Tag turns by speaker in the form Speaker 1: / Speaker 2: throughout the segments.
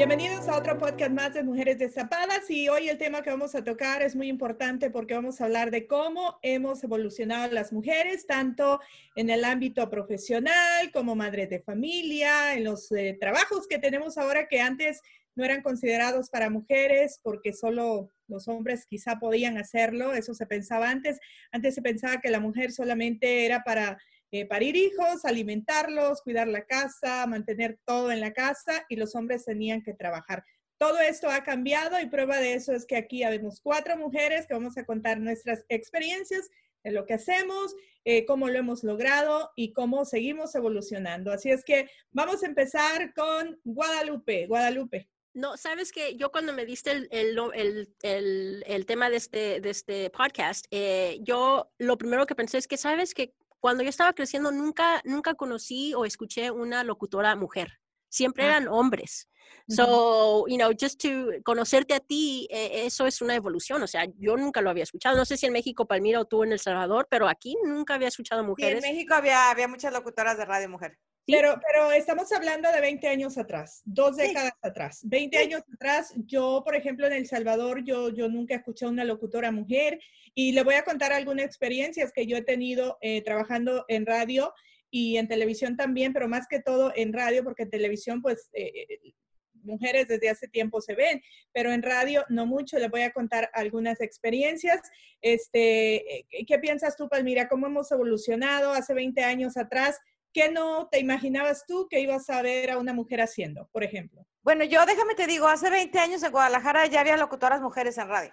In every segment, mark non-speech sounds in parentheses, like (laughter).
Speaker 1: Bienvenidos a otro podcast más de Mujeres Destapadas y hoy el tema que vamos a tocar es muy importante porque vamos a hablar de cómo hemos evolucionado las mujeres, tanto en el ámbito profesional como madres de familia, en los eh, trabajos que tenemos ahora que antes no eran considerados para mujeres porque solo los hombres quizá podían hacerlo, eso se pensaba antes. Antes se pensaba que la mujer solamente era para eh, parir hijos, alimentarlos, cuidar la casa, mantener todo en la casa y los hombres tenían que trabajar. Todo esto ha cambiado y prueba de eso es que aquí habemos cuatro mujeres que vamos a contar nuestras experiencias de lo que hacemos, eh, cómo lo hemos logrado y cómo seguimos evolucionando. Así es que vamos a empezar con Guadalupe. Guadalupe.
Speaker 2: No, sabes que yo cuando me diste el, el, el, el tema de este, de este podcast, eh, yo lo primero que pensé es que sabes que cuando yo estaba creciendo nunca, nunca conocí o escuché una locutora mujer. Siempre ah. eran hombres. So, you know, just to conocerte a ti, eh, eso es una evolución. O sea, yo nunca lo había escuchado. No sé si en México, Palmira, o tú en El Salvador, pero aquí nunca había escuchado mujeres.
Speaker 3: en México había, había muchas locutoras de radio mujer.
Speaker 1: Pero, pero estamos hablando de 20 años atrás, dos décadas atrás. 20 años atrás, yo, por ejemplo, en El Salvador, yo, yo nunca escuché una locutora mujer y le voy a contar algunas experiencias que yo he tenido eh, trabajando en radio y en televisión también, pero más que todo en radio, porque en televisión, pues, eh, eh, mujeres desde hace tiempo se ven, pero en radio no mucho. Le voy a contar algunas experiencias. Este, ¿Qué piensas tú, Palmira? ¿Cómo hemos evolucionado hace 20 años atrás? ¿Qué no te imaginabas tú que ibas a ver a una mujer haciendo, por ejemplo?
Speaker 3: Bueno, yo déjame te digo, hace 20 años en Guadalajara ya había locutoras mujeres en radio.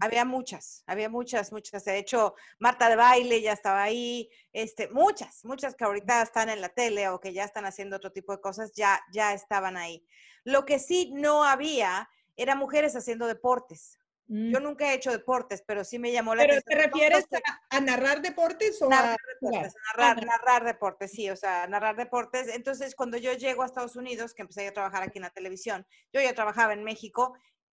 Speaker 3: Había muchas, había muchas, muchas. De hecho, Marta de Baile ya estaba ahí, este, muchas, muchas que ahorita están en la tele o que ya están haciendo otro tipo de cosas, ya, ya estaban ahí. Lo que sí no había era mujeres haciendo deportes. Yo mm. nunca he hecho deportes, pero sí me llamó la
Speaker 1: atención. ¿Pero te refieres a, narrar deportes o
Speaker 3: narrar deportes? Narrar, narrar, deportes, sí, o sea, narrar deportes. Entonces, cuando yo llego a Estados Unidos, que empecé a trabajar aquí en la televisión, yo ya trabajaba en México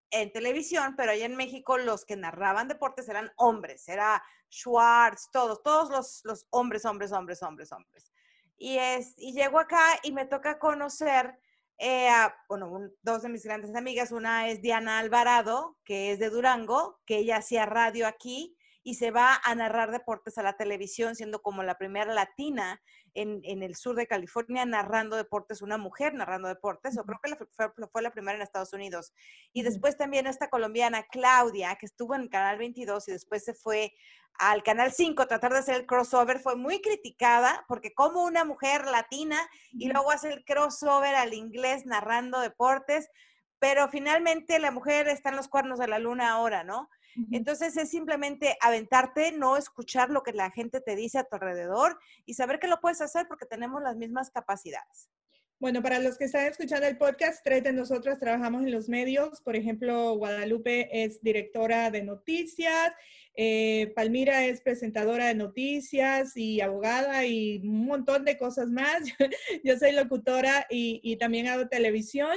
Speaker 3: en televisión, pero allá en México los que narraban deportes eran hombres, era Schwartz, todos, todos los, los hombres, hombres, hombres, hombres, hombres. Y, es, y llego acá y me toca conocer eh, bueno, dos de mis grandes amigas, una es Diana Alvarado, que es de Durango, que ella hacía radio aquí y se va a narrar deportes a la televisión, siendo como la primera latina en, el sur de California narrando deportes, una mujer narrando deportes, o creo que fue, fue, la primera en Estados Unidos. Y después también esta colombiana, Claudia, que estuvo en Canal 22 y después se fue al Canal 5 tratar de hacer el crossover, fue muy criticada porque como una mujer latina y luego hace el crossover al inglés narrando deportes, pero finalmente la mujer está en los cuernos de la luna ahora, ¿no? Entonces es simplemente aventarte, no escuchar lo que la gente te dice a tu alrededor y saber que lo puedes hacer porque tenemos las mismas capacidades.
Speaker 1: Bueno, para los que están escuchando el podcast, tres de nosotras trabajamos en los medios. Por ejemplo, Guadalupe es directora de noticias, Eh, Palmira es presentadora de noticias y abogada y un montón de cosas más. (laughs) Yo soy locutora y, y también hago televisión.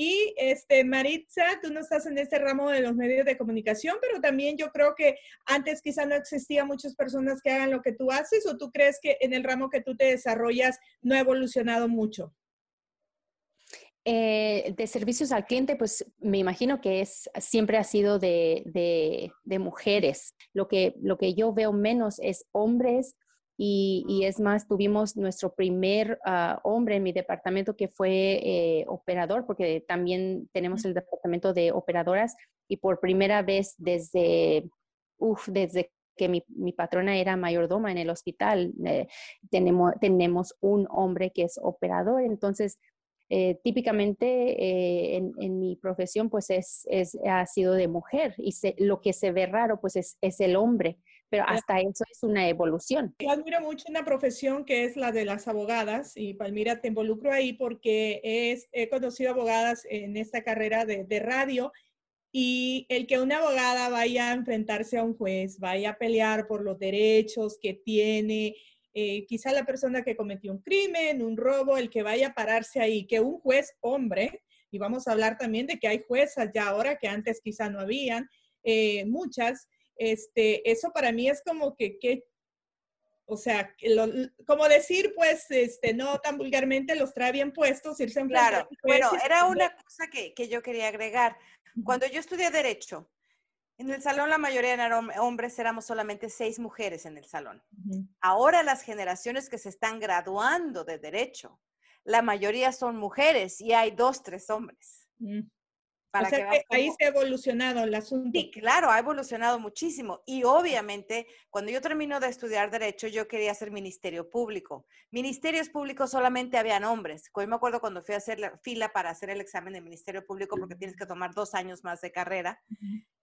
Speaker 1: Y este, Maritza, tú no estás en este ramo de los medios de comunicación, pero también yo creo que antes quizá no existía muchas personas que hagan lo que tú haces o tú crees que en el ramo que tú te desarrollas no ha evolucionado mucho.
Speaker 4: Eh, de servicios al cliente, pues me imagino que es, siempre ha sido de, de, mujeres. Lo que, lo que yo veo menos es hombres y, es más, tuvimos nuestro primer ah, hombre en mi departamento que fue eh, operador, porque también tenemos el departamento de operadoras y por primera vez desde, uf, desde que mi, mi, patrona era mayordoma en el hospital, eh, tenemos, tenemos un hombre que es operador. Entonces, eh, típicamente en, en, mi profesión pues es, es, ha sido de mujer y lo que se ve raro pues es, es el hombre pero hasta eso es una evolución.
Speaker 1: Yo admiro mucho una profesión que es la de las abogadas y Palmira te involucro ahí porque es, he conocido abogadas en esta carrera de, de radio y el que una abogada vaya a enfrentarse a un juez, vaya a pelear por los derechos que tiene, eh, quizá la persona que cometió un crimen, un robo, el que vaya a pararse ahí, que un juez hombre, y vamos a hablar también de que hay juezas ya ahora que antes quizá no habían, eh, muchas, este, eso para mí es como que, que o sea, como decir, pues, este, no tan vulgarmente, los trae bien puestos, irse en
Speaker 3: Claro, bueno, era una cosa que, que, yo quería agregar. Cuando yo estudié Derecho, en el salón la mayoría eran hombres, éramos solamente seis mujeres en el salón. Ahora las generaciones que se están graduando de Derecho, la mayoría son mujeres y hay dos, tres hombres. Mm
Speaker 1: ahí se ha evolucionado el asunto.
Speaker 3: Sí, claro, ha evolucionado muchísimo. Y obviamente, cuando yo termino de estudiar Derecho, yo quería hacer Ministerio Público. Ministerios Públicos solamente habían hombres. Yo me acuerdo cuando fui a hacer la fila para hacer el examen de Ministerio Público, porque tienes que tomar dos años más de carrera.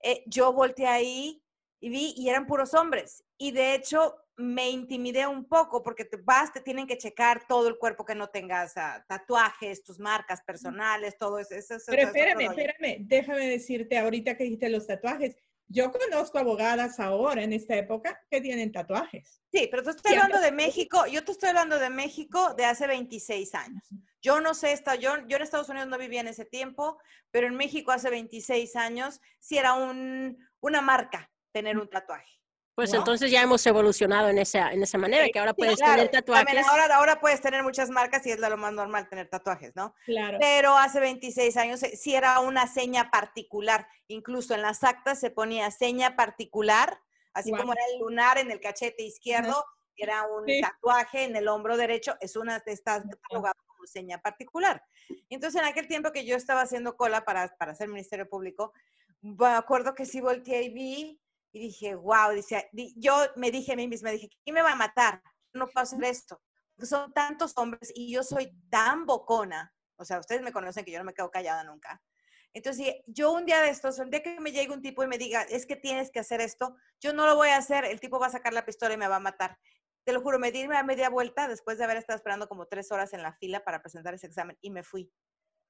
Speaker 3: Eh, yo volteé ahí y vi, y eran puros hombres. Y de hecho, me intimidé un poco porque te vas, te tienen que checar todo el cuerpo que no tengas tatuajes, tus marcas personales, todo eso.
Speaker 1: Pero espérame, espérame, déjame decirte ahorita que dijiste los tatuajes. Yo conozco abogadas ahora en esta época que tienen tatuajes.
Speaker 3: Sí, pero tú estás hablando de México, yo te estoy hablando de México de hace 26 años. Yo no sé, yo, yo en Estados Unidos no vivía en ese tiempo, pero en México hace 26 años sí era un, una marca tener un tatuaje.
Speaker 2: Pues entonces ya hemos evolucionado en esa, en esa manera, que ahora puedes tener tatuajes.
Speaker 3: ahora, ahora puedes tener muchas marcas y es lo más normal tener tatuajes, ¿no? Claro. Pero hace 26 años eh, sí era una seña particular. Incluso en las actas se ponía seña particular, así como era el lunar en el cachete izquierdo, era un tatuaje en el hombro derecho, es una de estas catalogadas como seña particular. Entonces, en aquel tiempo que yo estaba haciendo cola para, para hacer Ministerio Público, me acuerdo que sí volteé y vi y dije, wow, dice, yo me dije a mí misma, dije, ¿quién me va a matar? No puedo hacer esto. son tantos hombres y yo soy tan bocona. O sea, ustedes me conocen que yo no me quedo callada nunca. Entonces, yo un día de estos, un día que me llegue un tipo y me diga, es que tienes que hacer esto, yo no lo voy a hacer, el tipo va a sacar la pistola y me va a matar. Te lo juro, me di a media vuelta después de haber estado esperando como tres horas en la fila para presentar ese examen y me fui,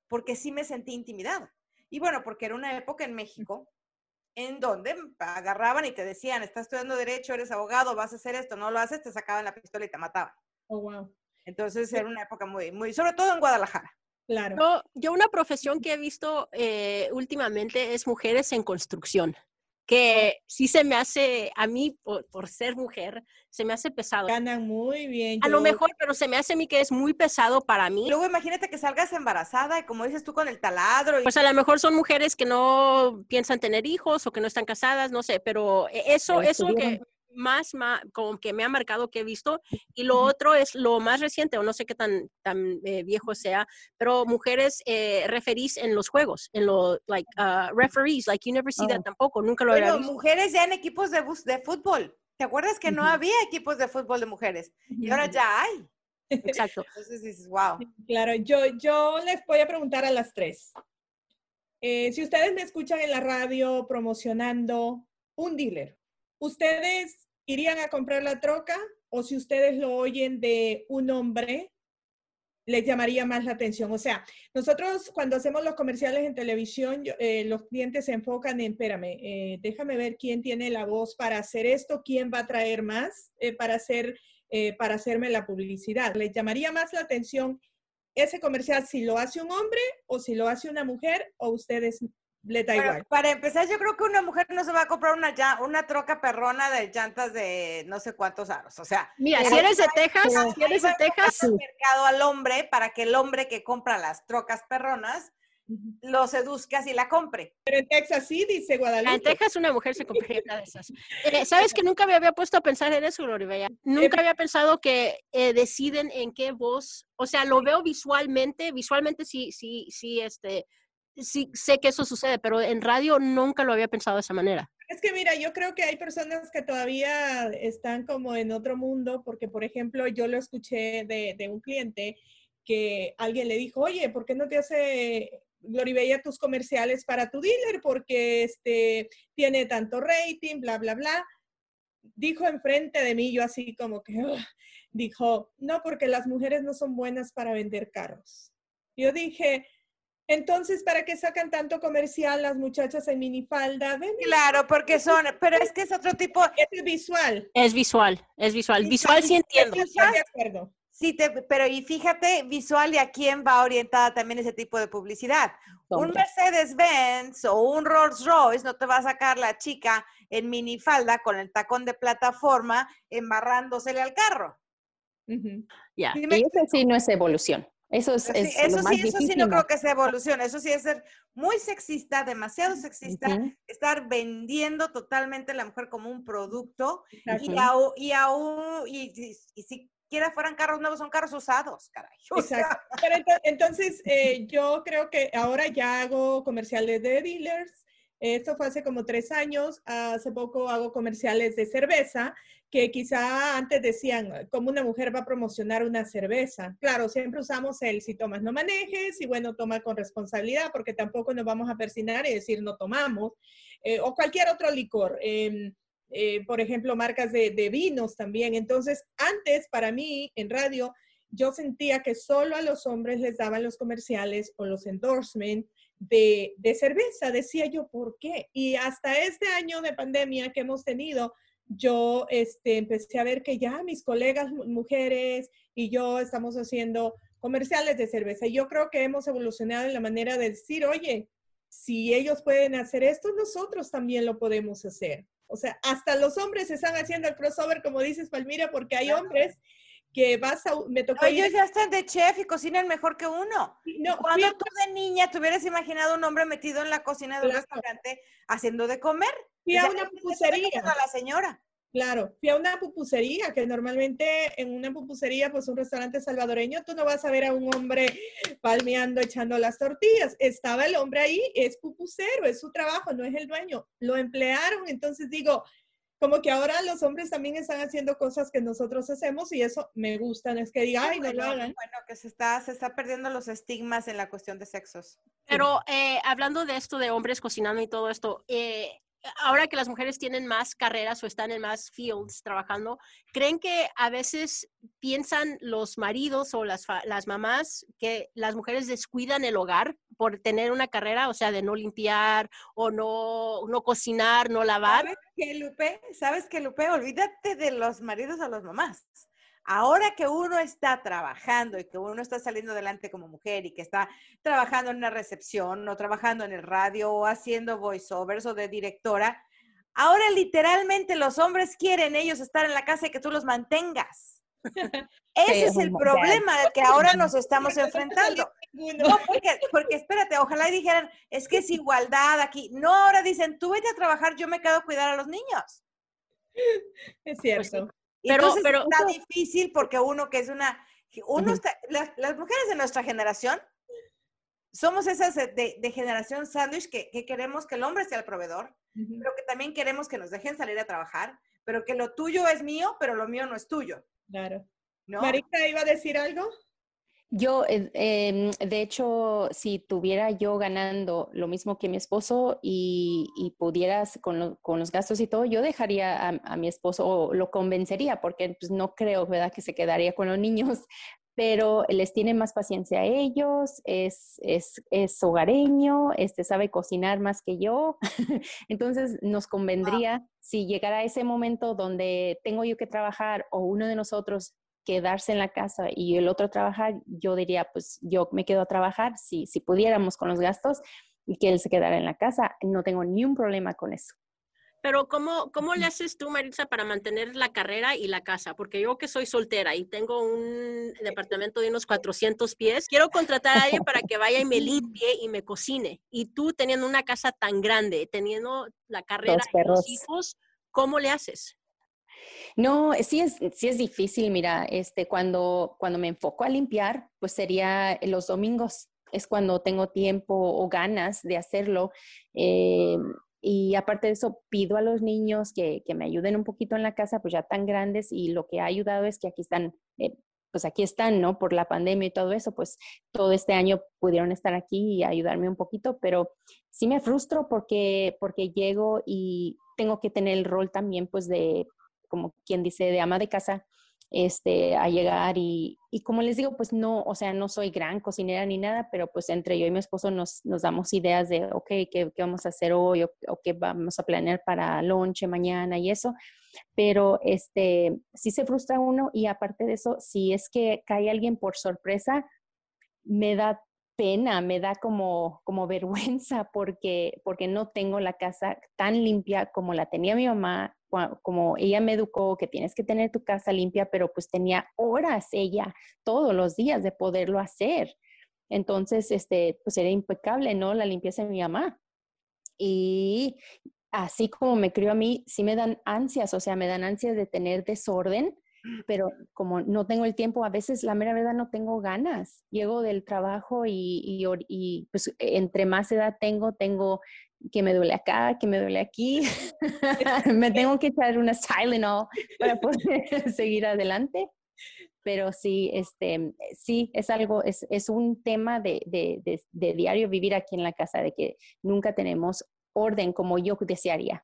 Speaker 3: porque sí me sentí intimidada. Y bueno, porque era una época en México en donde agarraban y te decían, estás estudiando derecho, eres abogado, vas a hacer esto, no lo haces, te sacaban la pistola y te mataban.
Speaker 1: Oh, wow.
Speaker 3: Entonces era una época muy, muy, sobre todo en Guadalajara.
Speaker 2: Claro. Yo, una profesión que he visto eh, últimamente es mujeres en construcción que sí se me hace, a mí, por, ser mujer, se me hace pesado.
Speaker 1: Ganan muy bien.
Speaker 2: A lo mejor, pero se me hace a mí que es muy pesado para mí.
Speaker 3: Luego imagínate que salgas embarazada y como dices tú con el taladro.
Speaker 2: Pues a lo mejor son mujeres que no piensan tener hijos o que no están casadas, no sé, pero e, eso, eso que más, más, como que me ha marcado que he visto. Y lo otro es lo más reciente, o no sé qué tan, tan eh, viejo sea, pero mujeres eh, referís en los juegos, en los, like, uh, referees, like, you never see that oh. tampoco, nunca lo había visto.
Speaker 3: mujeres ya en equipos de, de fútbol. ¿Te acuerdas que no había equipos de fútbol de mujeres? Y ahora ya hay.
Speaker 2: Exacto. (laughs)
Speaker 3: Entonces dices, wow.
Speaker 1: Claro, yo, yo les voy a preguntar a las tres. Eh, si ustedes me escuchan en la radio promocionando un dealer, ¿ustedes irían a comprar la troca o si ustedes lo oyen de un hombre, les llamaría más la atención. O sea, nosotros cuando hacemos los comerciales en televisión, eh, los clientes se enfocan en, espérame, eh, déjame ver quién tiene la voz para hacer esto, quién va a traer más para, hacer, para hacerme la publicidad. Les llamaría más la atención ese comercial si lo hace un hombre o si lo hace una mujer o ustedes le da igual.
Speaker 3: Para empezar, yo creo que una mujer no se va a comprar una, una troca perrona de llantas de no sé cuántos aros. O sea,
Speaker 2: mira, si eres de Texas, si eres de Texas,
Speaker 3: mercado al hombre para que el hombre que compra las trocas perronas lo seduzcas y la compre.
Speaker 1: Pero en Texas sí, dice Guadalupe.
Speaker 2: En Texas una mujer se compraría una de esas. (laughs) Eh, ¿Sabes que nunca me había puesto a pensar en eso, Gloribella? Nunca había pensado que eh, deciden en qué voz, o sea, lo veo visualmente, visualmente sí, sí, sí, este, sí sé que eso sucede, pero en radio nunca lo había pensado de esa manera.
Speaker 1: Es que mira, yo creo que hay personas que todavía están como en otro mundo, porque por ejemplo, yo lo escuché de, un cliente que alguien le dijo, oye, ¿por qué no te hace Gloribella tus comerciales para tu dealer? Porque este, tiene tanto rating, bla, bla, bla. Dijo enfrente de mí, yo así como que, dijo, no, porque las mujeres no son buenas para vender carros. Yo dije, entonces, ¿para qué sacan tanto comercial las muchachas en minifalda?
Speaker 3: Claro, porque son, pero es que es otro tipo.
Speaker 1: Es visual.
Speaker 2: Es visual, es visual. Visual, sí entiendo.
Speaker 1: Estoy de acuerdo.
Speaker 3: Sí, te, pero y fíjate visual y a quién va orientada también ese tipo de publicidad. Un Mercedes-Benz o un Rolls-Royce no te va a sacar la chica en minifalda con el tacón de plataforma embarrándosele al carro.
Speaker 4: Ya, y eso sí no es evolución. Eso es, eso
Speaker 3: sí, eso sí no creo que sea evolución. Eso sí es ser muy sexista, demasiado sexista, estar vendiendo totalmente a la mujer como un producto y, aún, y, y, si quiera fueran carros nuevos, son carros usados, caray. (laughs)
Speaker 1: Exacto. Pero entonces, eh, yo creo que ahora ya hago comerciales de dealers. Esto fue hace como tres años. Hace poco hago comerciales de cerveza que quizá antes decían, ¿cómo una mujer va a promocionar una cerveza? Claro, siempre usamos el si tomas no manejes y bueno, toma con responsabilidad porque tampoco nos vamos a persinar y decir no tomamos. Eh, o cualquier otro licor. Em, eh, por ejemplo, marcas de, vinos también. Entonces, antes para mí en radio, yo sentía que solo a los hombres les daban los comerciales o los endorsements de, de cerveza. Decía yo, ¿por qué? Y hasta este año de pandemia que hemos tenido, yo este, empecé a ver que ya mis colegas mujeres y yo estamos haciendo comerciales de cerveza. Y yo creo que hemos evolucionado en la manera de decir, oye, si ellos pueden hacer esto, nosotros también lo podemos hacer. O sea, hasta los hombres están haciendo el crossover, como dices, Palmira, porque hay hombres que vas a, me tocó...
Speaker 3: ellos ya están de chef y cocinan mejor que uno. No, Cuando tú de niña te hubieras imaginado un hombre metido en la cocina de un restaurante haciendo de comer.
Speaker 1: Fui a una pupusería.
Speaker 3: A la señora.
Speaker 1: Claro, fui a una pupusería, que normalmente en una pupusería, pues un restaurante salvadoreño, tú no vas a ver a un hombre palmeando, echando las tortillas. Estaba el hombre ahí, es pupusero, es su trabajo, no es el dueño. Lo emplearon, entonces digo, como que ahora los hombres también están haciendo cosas que nosotros hacemos y eso me gusta, no es que diga, ay, no lo hagan.
Speaker 3: Bueno, que se está, se está perdiendo los estigmas en la cuestión de sexos.
Speaker 2: Pero eh, hablando de esto de hombres cocinando y todo esto, eh, ahora que las mujeres tienen más carreras o están en más fields trabajando, ¿creen que a veces piensan los maridos o las, las mamás que las mujeres descuidan el hogar por tener una carrera, o sea, de no limpiar o no, no cocinar, no lavar?
Speaker 3: ¿Sabes qué, Lupe? ¿Sabes qué, Lupe? Olvídate de los maridos o las mamás. Ahora que uno está trabajando y que uno está saliendo adelante como mujer y que está trabajando en una recepción o trabajando en el radio o haciendo voiceovers o de directora, ahora literalmente los hombres quieren ellos estar en la casa y que tú los mantengas. (laughs) (laughs) Ese es el problema del que ahora nos estamos enfrentando. No, porque, porque espérate, ojalá dijeran, es que es igualdad aquí. No, ahora dicen, tú vete a trabajar, yo me quedo a cuidar a los niños.
Speaker 1: Es cierto.
Speaker 3: Pero, Entonces pero, está difícil porque uno que es una, uno las, mujeres de nuestra generación somos esas de, generación sándwich que, queremos que el hombre sea el proveedor, pero que también queremos que nos dejen salir a trabajar, pero que lo tuyo es mío, pero lo mío no es tuyo.
Speaker 1: Claro. ¿No? Marita, ¿iba a decir algo?
Speaker 4: Yo, eh, em, de hecho, si tuviera yo ganando lo mismo que mi esposo y, pudieras con, los gastos y todo, yo dejaría a, mi esposo o lo convencería, porque pues, no creo, ¿verdad?, que se quedaría con los niños. (laughs) pero les tiene más paciencia a ellos, es, es, es hogareño, este, sabe cocinar más que yo. (laughs) Entonces nos convendría, si llegara ese momento donde tengo yo que trabajar o uno de nosotros quedarse en la casa y el otro trabajar, yo diría, pues yo me quedo a trabajar, si, si pudiéramos con los gastos y que él se quedara en la casa, no tengo ni un problema con eso.
Speaker 2: Pero ¿cómo, ¿cómo le haces tú, Marisa, para mantener la carrera y la casa? Porque yo que soy soltera y tengo un departamento de unos 400 pies, quiero contratar a alguien para que vaya y me (laughs) limpie y me cocine. Y tú teniendo una casa tan grande, teniendo la carrera y los hijos, ¿cómo le haces?
Speaker 4: No, sí es, sí es difícil, mira, este, cuando, cuando me enfoco a limpiar, pues sería los domingos, es cuando tengo tiempo o ganas de hacerlo. Eh, y aparte de eso, pido a los niños que, que, me ayuden un poquito en la casa, pues ya tan grandes y lo que ha ayudado es que aquí están, eh, pues aquí están, ¿no? Por la pandemia y todo eso, pues todo este año pudieron estar aquí y ayudarme un poquito, pero sí me frustro porque, porque llego y tengo que tener el rol también, pues de, como quien dice, de ama de casa este, a llegar y, y, como les digo, pues no, o sea, no soy gran cocinera ni nada, pero pues entre yo y mi esposo nos, nos damos ideas de, ok, ¿qué, ¿qué, vamos a hacer hoy o, qué vamos a planear para lonche mañana y eso. Pero este, sí se frustra uno y aparte de eso, si es que cae alguien por sorpresa, me da pena, me da como, como (laughs) vergüenza porque, porque no tengo la casa tan limpia como la tenía mi mamá como ella me educó, que tienes que tener tu casa limpia, pero pues tenía horas ella todos los días de poderlo hacer. Entonces, este, pues era impecable, ¿no? La limpieza de mi mamá. Y así como me crió a mí, sí me dan ansias, o sea, me dan ansias de tener desorden, pero como no tengo el tiempo, a veces la mera verdad no tengo ganas. Llego del trabajo y, y, y pues entre más edad tengo, tengo que me duele acá, que me duele aquí. (laughs) me tengo que echar una Tylenol para poder (laughs) seguir adelante. Pero sí, este, sí, es algo, es, es un tema de, de, de, de diario vivir aquí en la casa, de que nunca tenemos orden como yo desearía.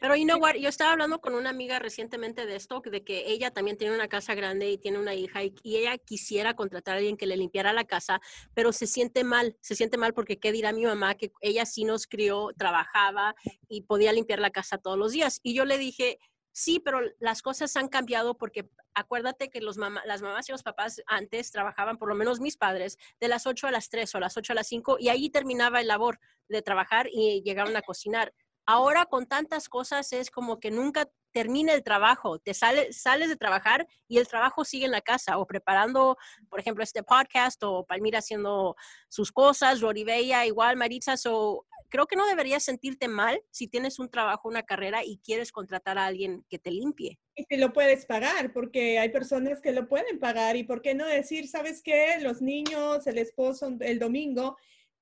Speaker 2: Pero you know what, yo estaba hablando con una amiga recientemente de esto, de que ella también tiene una casa grande y tiene una hija y, ella quisiera contratar a alguien que le limpiara la casa, pero se siente mal, se siente mal porque qué dirá mi mamá que ella sí nos crió, trabajaba y podía limpiar la casa todos los días. Y yo le dije, sí, pero las cosas han cambiado porque acuérdate que los las mamás y los papás antes trabajaban, por lo menos mis padres, de las 8 a las 3 o las 8 a las 5 y ahí terminaba el labor de trabajar y llegaron a cocinar Ahora con tantas cosas es como que nunca termina el trabajo, te sale, sales de trabajar y el trabajo sigue en la casa o preparando, por ejemplo, este podcast o Palmira haciendo sus cosas, Bella igual, Maritza, so, creo que no deberías sentirte mal si tienes un trabajo, una carrera y quieres contratar a alguien que te limpie.
Speaker 1: Y que lo puedes pagar, porque hay personas que lo pueden pagar y por qué no decir, ¿sabes qué? Los niños, el esposo, el domingo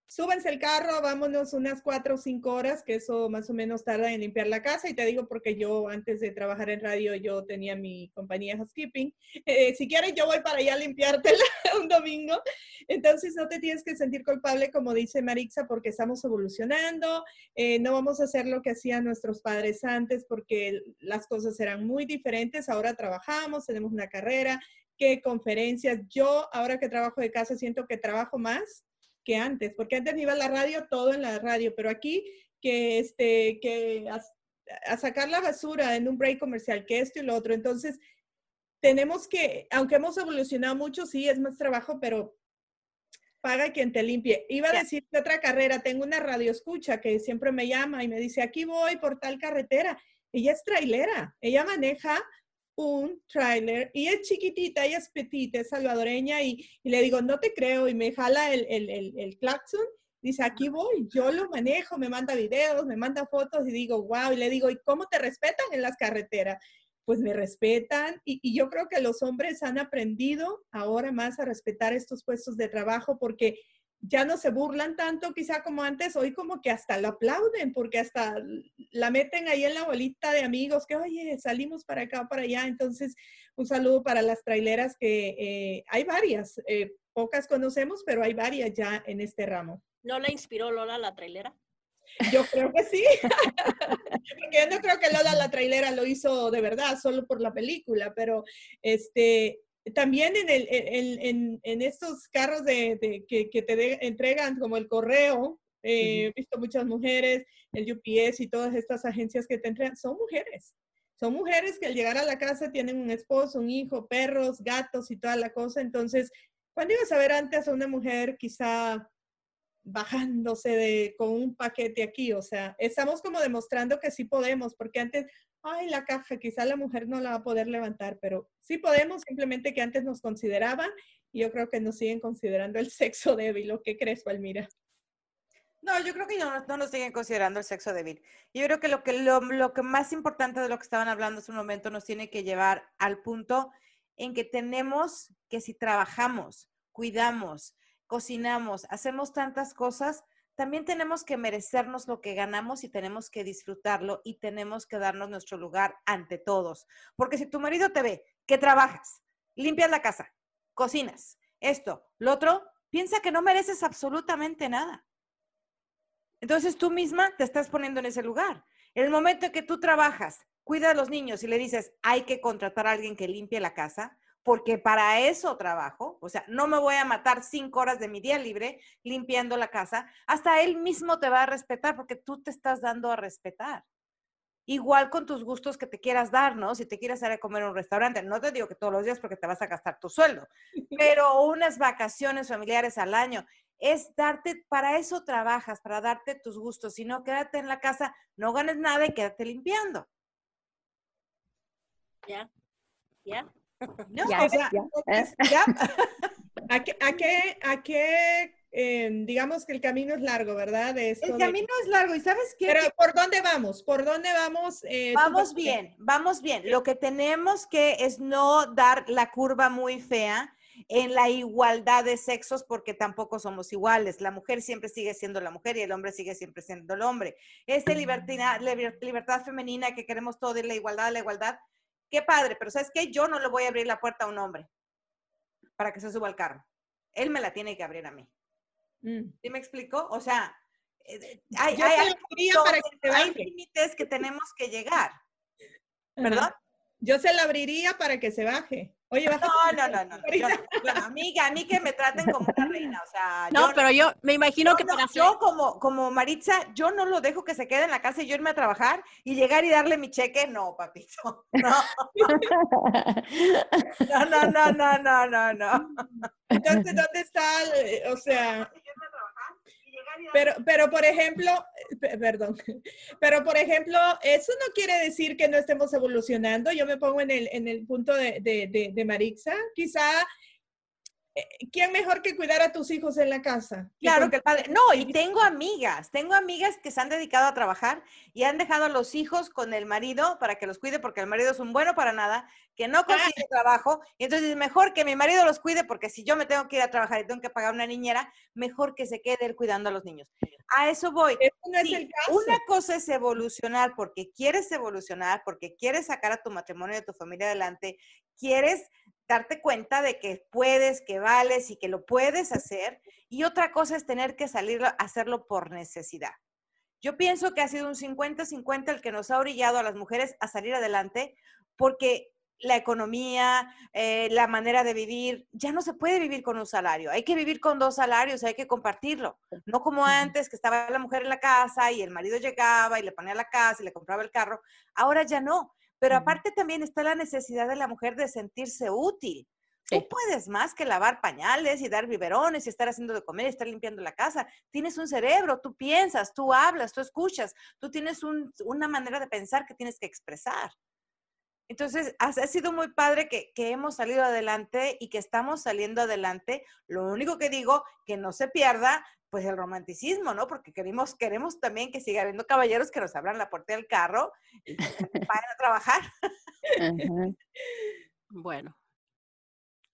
Speaker 1: súbense el carro, vámonos unas cuatro o cinco horas, que eso más o menos tarda en limpiar la casa. Y te digo porque yo antes de trabajar en radio, yo tenía mi compañía housekeeping. (laughs) Eh, si quieres, yo voy para allá a limpiártela (laughs) un domingo. Entonces, no te tienes que sentir culpable, como dice Marixa, porque estamos evolucionando. Eh, no vamos a hacer lo que hacían nuestros padres antes, porque las cosas eran muy diferentes. Ahora trabajamos, tenemos una carrera, qué conferencias. Yo, ahora que trabajo de casa, siento que trabajo más que antes, porque antes iba a la radio, todo en la radio, pero aquí que, este, que a, sacar la basura en un break comercial, que esto y lo otro. Entonces, tenemos que, aunque hemos evolucionado mucho, sí, es más trabajo, pero paga quien te limpie. Iba a decir que otra carrera, tengo una radio escucha que siempre me llama y me dice, aquí voy por tal carretera. Ella es trailera, ella maneja un trailer y es chiquitita, ella es petita, es salvadoreña y, le digo, no te creo y me jala el, el, el, el claxon. Dice, aquí voy, yo lo manejo, me manda videos, me manda fotos y digo, wow, y le digo, ¿y cómo te respetan en las carreteras? Pues me respetan y, y yo creo que los hombres han aprendido ahora más a respetar estos puestos de trabajo porque ya no se burlan tanto quizá como antes, hoy como que hasta lo aplauden, porque hasta la meten ahí en la bolita de amigos, que oye, salimos para acá para allá. Entonces, un saludo para las traileras que eh, hay varias, eh, pocas conocemos, pero hay varias ya en este ramo.
Speaker 2: ¿No la inspiró Lola la trailera?
Speaker 1: Yo creo que sí, (laughs) porque yo no creo que Lola la trailera lo hizo de verdad, solo por la película, pero este, también en, el, en, en, en estos carros de, de que, que, te entregan como el correo, eh, he visto muchas mujeres, el UPS y todas estas agencias que te entregan, son mujeres. Son mujeres que al llegar a la casa tienen un esposo, un hijo, perros, gatos y toda la cosa. Entonces, ¿cuándo ibas a ver antes a una mujer quizá bajándose de, con un paquete aquí? O sea, estamos como demostrando que sí podemos, porque antes, ay, la caja, quizá la mujer no la va a poder levantar, pero sí podemos, simplemente que antes nos consideraban y yo creo que nos siguen considerando el sexo débil. ¿O qué crees, Palmira?
Speaker 3: No, yo creo que no, no nos siguen considerando el sexo débil. Yo creo que lo, que lo, que más importante de lo que estaban hablando hace un momento nos tiene que llevar al punto en que tenemos que si trabajamos, cuidamos, cocinamos, hacemos tantas cosas, también tenemos que merecernos lo que ganamos y tenemos que disfrutarlo y tenemos que darnos nuestro lugar ante todos. Porque si tu marido te ve que trabajas, limpias la casa, cocinas, esto, lo otro, piensa que no mereces absolutamente nada. Entonces tú misma te estás poniendo en ese lugar. El momento en que tú trabajas, cuida a los niños y le dices, hay que contratar a alguien que limpie la casa, porque para eso trabajo, o sea, no me voy a matar cinco horas de mi día libre limpiando la casa, hasta él mismo te va a respetar porque tú te estás dando a respetar. Igual con tus gustos que te quieras dar, ¿no? Si te quieres ir a comer en un restaurante, no te digo que todos los días porque te vas a gastar tu sueldo, (laughs) pero unas vacaciones familiares al año es darte, para eso trabajas, para darte tus gustos, si no, quédate en la casa, no ganes nada y quédate limpiando.
Speaker 2: Ya, ya.
Speaker 1: Ya, (laughs) ¿A qué, a qué, a qué em, digamos que el camino es largo, ¿verdad?
Speaker 3: el camino es largo y sabes qué?
Speaker 1: Pero ¿por dónde vamos? ¿Por dónde vamos?
Speaker 3: Eh, vamos bien, vamos bien. Lo que tenemos que es no dar la curva muy fea en la igualdad de sexos porque tampoco somos iguales. La mujer siempre sigue siendo la mujer y el hombre sigue siempre siendo el hombre. Esta libertad, libertad femenina que queremos todo y la igualdad, la igualdad, qué padre, pero ¿sabes qué? Yo no le voy a abrir la puerta a un hombre para que se suba al carro. Él me la tiene que abrir a mí. Mm. ¿Sí me explico? O sea, eh, hay, límites que tenemos que llegar. ¿Perdón?
Speaker 1: Yo se la abriría para que se baje. Oye,
Speaker 3: no, no, no, no, Bueno, amiga, a mí que me traten como una reina, o sea.
Speaker 2: No, pero yo me imagino que
Speaker 3: para Yo como, como Maritza, yo no lo dejo que se quede en la casa y yo irme a trabajar y llegar y darle mi cheque, no, papito. (laughs) No. (laughs) No, no, no, no, no, no,
Speaker 1: Entonces, ¿dónde está, o sea, pero, pero por ejemplo, perdón, (laughs) pero por ejemplo, eso no quiere decir que no estemos evolucionando. Yo me pongo en el, en el punto de, de, de, Marixa. Quizá ¿quién mejor que cuidar a tus hijos en la casa?
Speaker 3: Claro que el padre. No, y tengo amigas, tengo amigas que se han dedicado a trabajar y han dejado a los hijos con el marido para que los cuide porque el marido es un bueno para nada, que no consigue trabajo, y entonces es mejor que mi marido los cuide porque si yo me tengo que ir a trabajar y tengo que pagar una niñera, mejor que se quede él cuidando a los niños. A eso voy. Una cosa es evolucionar porque quieres evolucionar, porque quieres sacar a tu matrimonio y a tu familia adelante, quieres darte cuenta de que puedes, que vales y que lo puedes hacer. Y otra cosa es tener que salir a hacerlo por necesidad. Yo pienso que ha sido un 50-50 el que nos ha orillado a las mujeres a salir adelante porque la economía, eh, la manera de vivir, ya no se puede vivir con un salario, hay que vivir con dos salarios, hay que compartirlo, no como antes que estaba la mujer en la casa y el marido llegaba y le ponía la casa y le compraba el carro, ahora ya no, pero aparte también está la necesidad de la mujer de sentirse útil. Tú puedes más que lavar pañales y dar biberones y estar haciendo de comer y estar limpiando la casa. Tienes un cerebro, tú piensas, tú hablas, tú escuchas, tú tienes una manera de pensar que tienes que expresar. Entonces, ha, sido muy padre que, que, hemos salido adelante y que estamos saliendo adelante. Lo único que digo, que no se pierda, pues el romanticismo, ¿no? Porque queremos, queremos también que siga habiendo caballeros que nos abran la puerta del carro y que vayan a trabajar. (laughs)
Speaker 2: Bueno.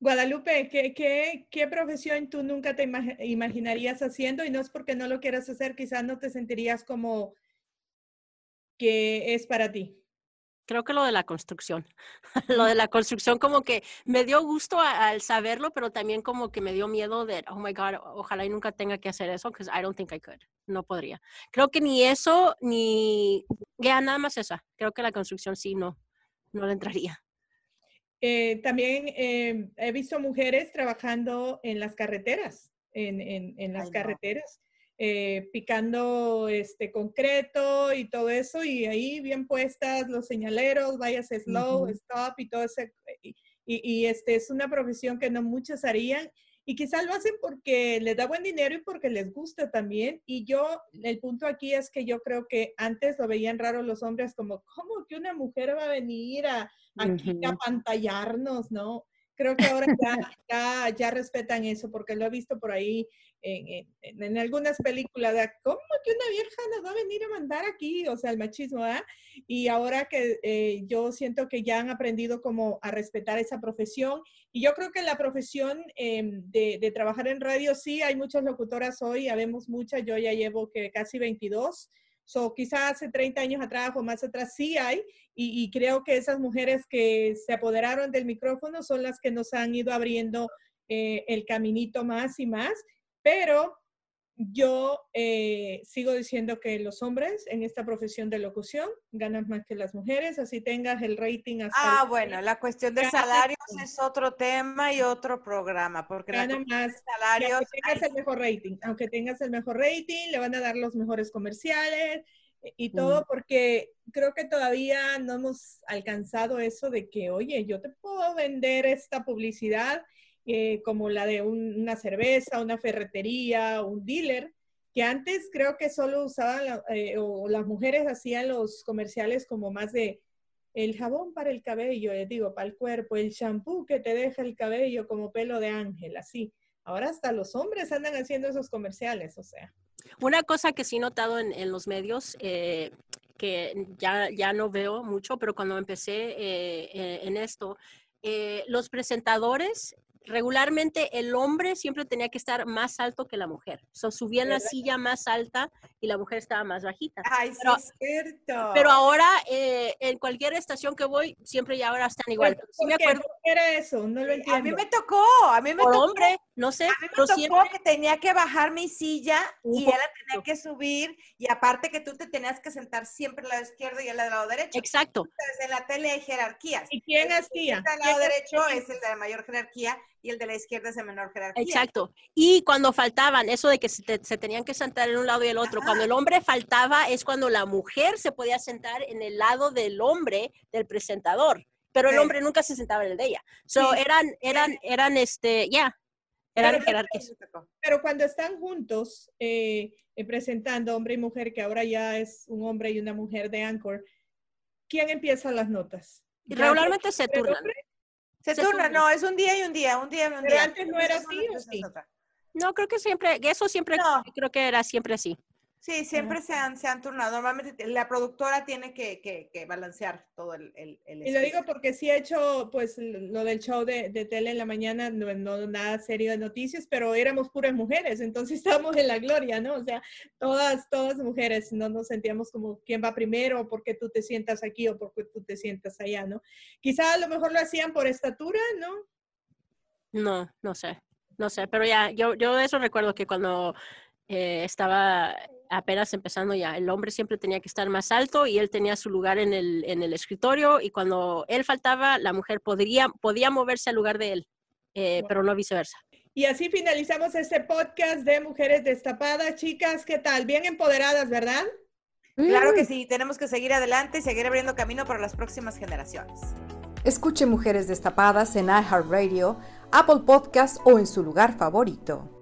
Speaker 1: Guadalupe, ¿qué, qué, qué profesión tú nunca te imaginarías haciendo? Y no es porque no lo quieras hacer, quizás no te sentirías como que es para ti
Speaker 2: creo que lo de la construcción. (laughs) lo de la construcción como que me dio gusto al saberlo, pero también como que me dio miedo de, oh my God, ojalá y nunca tenga que hacer eso, porque I don't think I could. No podría. Creo que ni eso, ni, ya nada más esa. Creo que la construcción sí, no, no le entraría.
Speaker 1: eh, también eh, he visto mujeres trabajando en las carreteras, en, en, las carreteras, eh, picando este concreto y todo eso, y ahí bien puestas los señaleros, vayas slow, stop y todo eso. Y, y, este es una profesión que no muchos harían y quizás lo hacen porque les da buen dinero y porque les gusta también. Y yo, el punto aquí es que yo creo que antes lo veían raro los hombres como, ¿cómo que una mujer va a venir a, aquí a pantallarnos, no? Creo que ahora ya, ya, respetan eso porque lo he visto por ahí en, en, algunas películas de cómo que una vieja nos va a venir a mandar aquí, o sea, el machismo, ¿ah? Y ahora que eh, yo siento que ya han aprendido como a respetar esa profesión y yo creo que la profesión em, de, de, trabajar en radio, sí, hay muchas locutoras hoy, habemos muchas, yo ya llevo que casi 22 So, quizás hace 30 años atrás o más atrás sí hay, y, creo que esas mujeres que se apoderaron del micrófono son las que nos han ido abriendo eh, el caminito más y más, pero yo eh, sigo diciendo que los hombres en esta profesión de locución ganan más que las mujeres, así tengas el rating hasta
Speaker 3: Ah, bueno, la cuestión de salarios es otro tema y otro programa, porque
Speaker 1: ganan más salarios. Aunque tengas el mejor rating, aunque tengas el mejor rating, le van a dar los mejores comerciales y todo, porque creo que todavía no hemos alcanzado eso de que, oye, yo te puedo vender esta publicidad eh, como la de una cerveza, una ferretería, un dealer, que antes creo que solo usaban, eh, o las mujeres hacían los comerciales como más de el jabón para el cabello, les digo, para el cuerpo, el shampoo que te deja el cabello como pelo de ángel, así. Ahora hasta los hombres andan haciendo esos comerciales, o sea.
Speaker 2: Una cosa que sí he notado en, los medios, eh, que ya, ya no veo mucho, pero cuando empecé en esto, los presentadores regularmente el hombre siempre tenía que estar más alto que la mujer. So, subían la silla más alta y la mujer estaba más bajita.
Speaker 3: Ay, pero, sí es cierto.
Speaker 2: Pero ahora, eh, en cualquier estación que voy, siempre ya ahora están igual.
Speaker 1: ¿Por, me acuerdo. era eso? No lo entiendo.
Speaker 3: A mí me tocó, a mí me
Speaker 2: Por
Speaker 3: tocó.
Speaker 2: hombre, no sé. A
Speaker 3: mí me tocó siempre... que tenía que bajar mi silla y ella tenía que subir y aparte que tú te tenías que sentar siempre al lado izquierdo y al lado derecho.
Speaker 2: Exacto.
Speaker 3: Entonces, en la tele hay jerarquías.
Speaker 1: ¿Y quién hacía?
Speaker 3: El lado derecho es el de la mayor jerarquía y el de la izquierda es de menor jerarquía.
Speaker 2: Exacto. Y cuando faltaban, eso de que se, tenían que sentar en un lado y el otro, cuando el hombre faltaba es cuando la mujer se podía sentar en el lado del hombre, del presentador, pero el hombre nunca se sentaba en el de ella. So, eran, eran, eran, este, ya, eran jerarquías.
Speaker 1: Pero cuando están juntos, eh, eh, presentando hombre y mujer, que ahora ya es un hombre y una mujer de Anchor, ¿quién empieza las notas?
Speaker 2: Regularmente se turnan.
Speaker 3: Se, turna, no, es un día y un día, un día y un
Speaker 1: día. antes no era así o sí?
Speaker 2: No, creo que siempre, eso siempre, creo que era siempre así.
Speaker 3: Sí, siempre se han, se han turnado. Normalmente la productora tiene que, que, balancear todo el, el,
Speaker 1: Y lo digo porque sí he hecho, pues, lo del show de, de tele en la mañana, no, no, nada serio de noticias, pero éramos puras mujeres, entonces (laughs) estábamos en la gloria, ¿no? O sea, todas, todas mujeres, no nos sentíamos como quién va primero, o por qué tú te sientas aquí, o por qué tú te sientas allá, ¿no? Quizá a lo mejor lo hacían por estatura, ¿no?
Speaker 2: No, no sé, no sé, pero ya, yo, yo eso recuerdo que cuando eh, estaba apenas empezando ya. El hombre siempre tenía que estar más alto y él tenía su lugar en el, en el escritorio y cuando él faltaba, la mujer podría, podía moverse al lugar de él, eh, pero no viceversa.
Speaker 1: Y así finalizamos este podcast de Mujeres Destapadas. Chicas, ¿qué tal? Bien empoderadas, ¿verdad?
Speaker 3: Claro que sí, tenemos que seguir adelante y seguir abriendo camino para las próximas generaciones.
Speaker 5: Escuche Mujeres Destapadas en iHeartRadio, Apple Podcast o en su lugar favorito.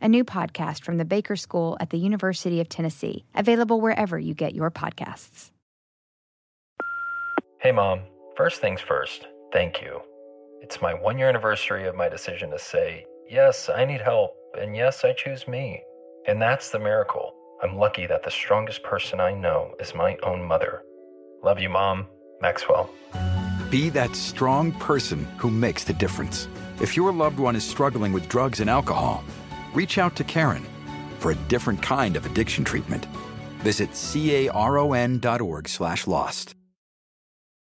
Speaker 6: a new podcast from the Baker School at the University of Tennessee, available wherever you get your podcasts.
Speaker 7: Hey, Mom. First things first, thank you. It's my one year anniversary of my decision to say, yes, I need help, and yes, I choose me. And that's the miracle. I'm lucky that the strongest person I know is my own mother. Love you, Mom. Maxwell.
Speaker 8: Be that strong person who makes the difference. If your loved one is struggling with drugs and alcohol, reach out to Karen for a different kind of addiction treatment. Visit caron.org slash lost.